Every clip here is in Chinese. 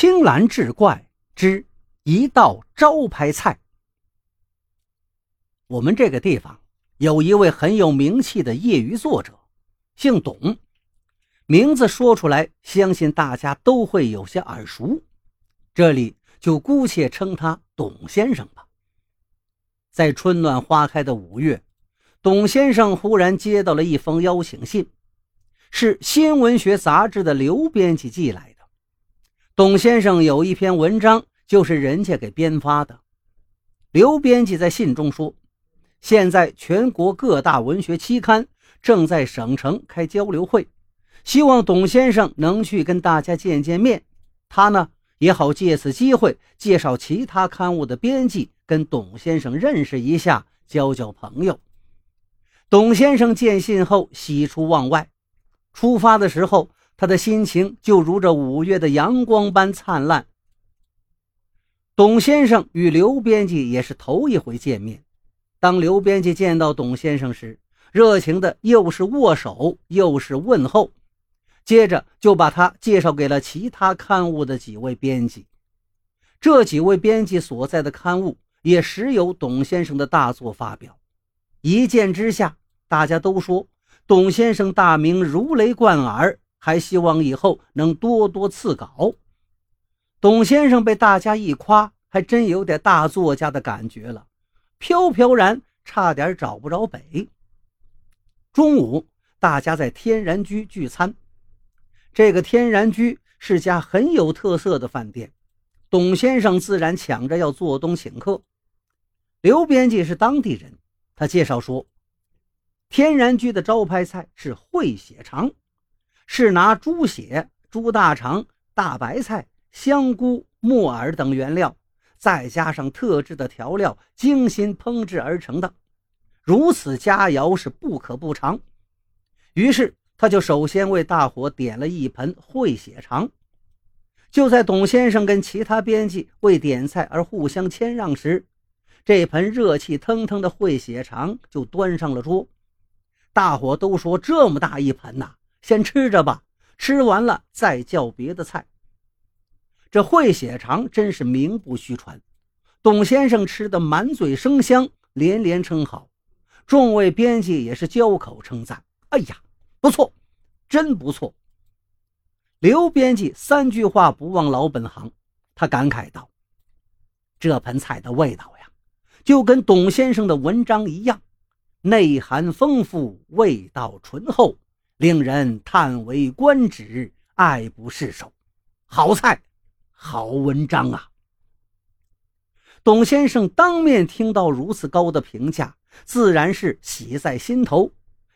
青蓝志怪之一道招牌菜。我们这个地方有一位很有名气的业余作者，姓董，名字说出来，相信大家都会有些耳熟。这里就姑且称他董先生吧。在春暖花开的五月，董先生忽然接到了一封邀请信，是新文学杂志的刘编辑寄来。董先生有一篇文章，就是人家给编发的。刘编辑在信中说，现在全国各大文学期刊正在省城开交流会，希望董先生能去跟大家见见面。他呢也好借此机会介绍其他刊物的编辑，跟董先生认识一下，交交朋友。董先生见信后喜出望外，出发的时候。他的心情就如这五月的阳光般灿烂。董先生与刘编辑也是头一回见面。当刘编辑见到董先生时，热情的又是握手又是问候，接着就把他介绍给了其他刊物的几位编辑。这几位编辑所在的刊物也时有董先生的大作发表。一见之下，大家都说董先生大名如雷贯耳。还希望以后能多多赐稿。董先生被大家一夸，还真有点大作家的感觉了，飘飘然，差点找不着北。中午，大家在天然居聚餐。这个天然居是家很有特色的饭店，董先生自然抢着要做东请客。刘编辑是当地人，他介绍说，天然居的招牌菜是烩血肠。是拿猪血、猪大肠、大白菜、香菇、木耳等原料，再加上特制的调料，精心烹制而成的。如此佳肴是不可不尝。于是他就首先为大伙点了一盆烩血肠。就在董先生跟其他编辑为点菜而互相谦让时，这盆热气腾腾的烩血肠就端上了桌。大伙都说：“这么大一盆呐！”先吃着吧，吃完了再叫别的菜。这烩血肠真是名不虚传，董先生吃的满嘴生香，连连称好。众位编辑也是交口称赞：“哎呀，不错，真不错。”刘编辑三句话不忘老本行，他感慨道：“这盆菜的味道呀，就跟董先生的文章一样，内涵丰富，味道醇厚。”令人叹为观止，爱不释手。好菜，好文章啊！董先生当面听到如此高的评价，自然是喜在心头，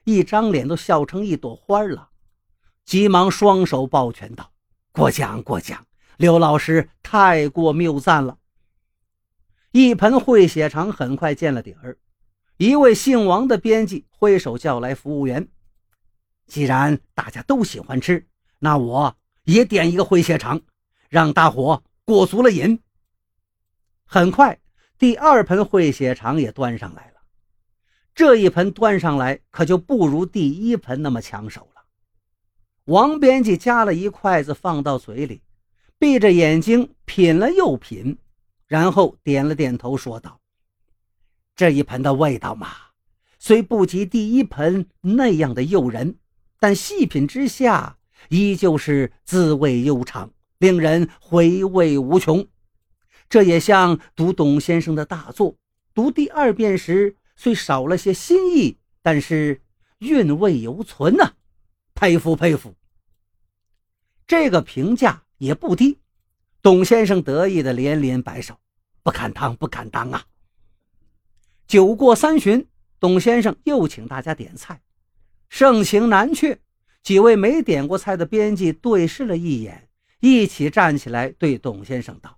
一张脸都笑成一朵花了，急忙双手抱拳道：“过奖过奖，刘老师太过谬赞了。”一盆烩血肠很快见了底儿，一位姓王的编辑挥手叫来服务员。既然大家都喜欢吃，那我也点一个烩血肠，让大伙过足了瘾。很快，第二盆烩血肠也端上来了。这一盆端上来，可就不如第一盆那么抢手了。王编辑夹了一筷子放到嘴里，闭着眼睛品了又品，然后点了点头，说道：“这一盆的味道嘛，虽不及第一盆那样的诱人。”但细品之下，依旧是滋味悠长，令人回味无穷。这也像读董先生的大作，读第二遍时虽少了些新意，但是韵味犹存呐。佩服佩服。这个评价也不低。董先生得意的连连摆手：“不敢当，不敢当啊！”酒过三巡，董先生又请大家点菜。盛情难却，几位没点过菜的编辑对视了一眼，一起站起来对董先生道：“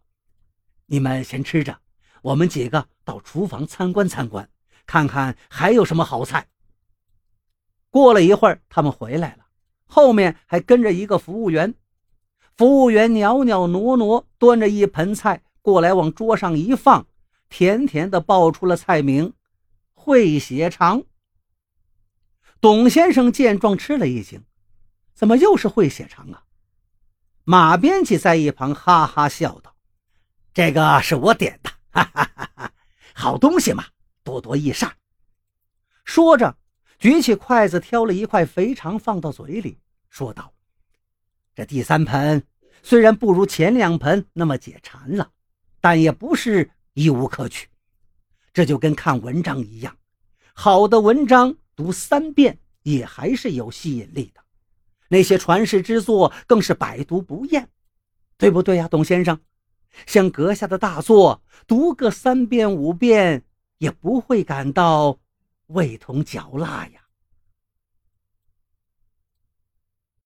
你们先吃着，我们几个到厨房参观参观，看看还有什么好菜。”过了一会儿，他们回来了，后面还跟着一个服务员。服务员袅袅挪挪端着一盆菜过来，往桌上一放，甜甜的报出了菜名：烩血肠。董先生见状吃了一惊，怎么又是烩血肠啊？马编辑在一旁哈哈笑道：“这个是我点的，哈哈哈哈！好东西嘛，多多益善。”说着，举起筷子挑了一块肥肠放到嘴里，说道：“这第三盆虽然不如前两盆那么解馋了，但也不是一无可取。这就跟看文章一样，好的文章读三遍也还是有吸引力的。”那些传世之作更是百读不厌，对不对呀，董先生？像阁下的大作，读个三遍五遍也不会感到味同嚼蜡呀。